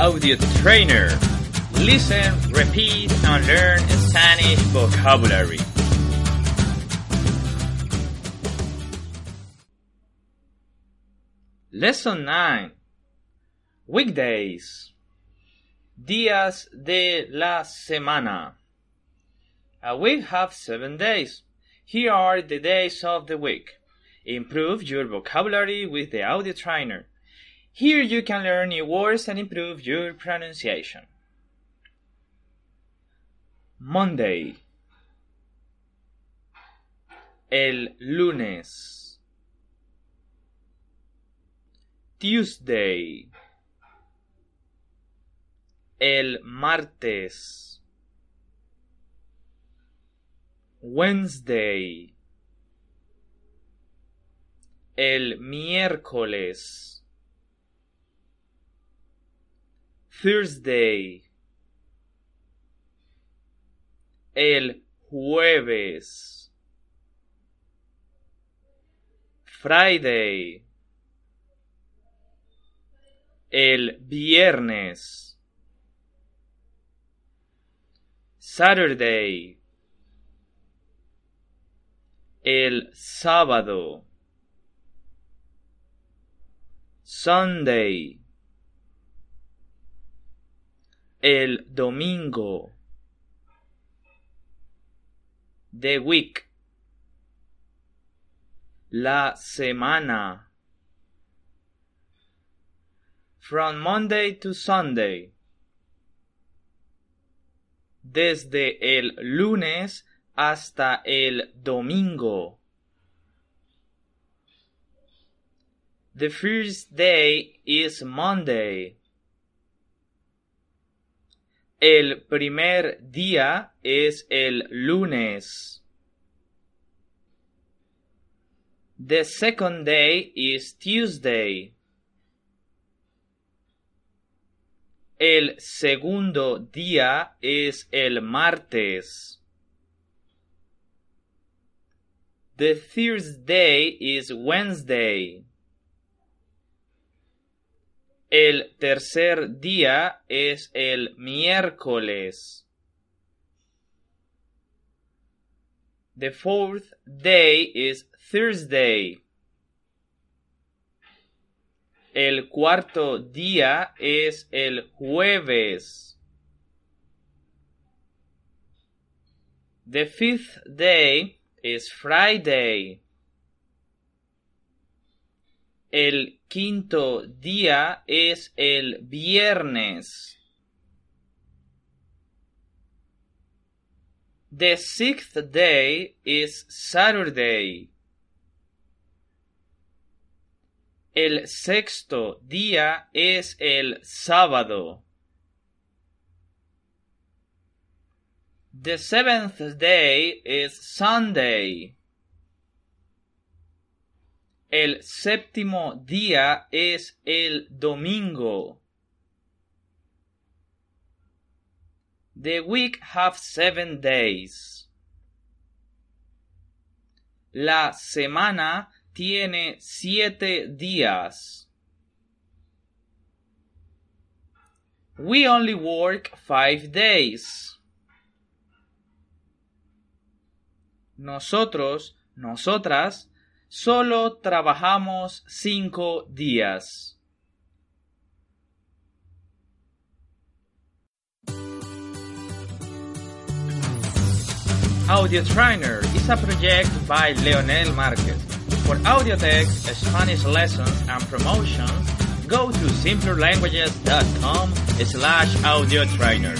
Audio Trainer. Listen, repeat, and learn Spanish vocabulary. Lesson 9. Weekdays. Días de la semana. Uh, A week have seven days. Here are the days of the week. Improve your vocabulary with the audio trainer. Here you can learn new words and improve your pronunciation. Monday. El lunes. Tuesday. El martes. Wednesday. El miércoles. Thursday. El jueves. Friday. El viernes. Saturday. El sábado. Sunday. El domingo. The week. La semana. From Monday to Sunday. Desde el lunes hasta el domingo. The first day is Monday. El primer día es el lunes. The second day is Tuesday. El segundo día es el martes. The third day is Wednesday. El tercer día es el miércoles. The fourth day is Thursday. El cuarto día es el jueves. The fifth day is Friday. El quinto día es el viernes. The sixth day is Saturday. El sexto día es el sábado. The seventh day is Sunday. El séptimo día es el domingo. The week have seven days. La semana tiene siete días. We only work five days. Nosotros, nosotras, solo trabajamos cinco días. Audio Trainer is a project by Leonel Marquez. For audio text, Spanish lessons, and promotions, go to simplerlanguages.com slash audio trainer.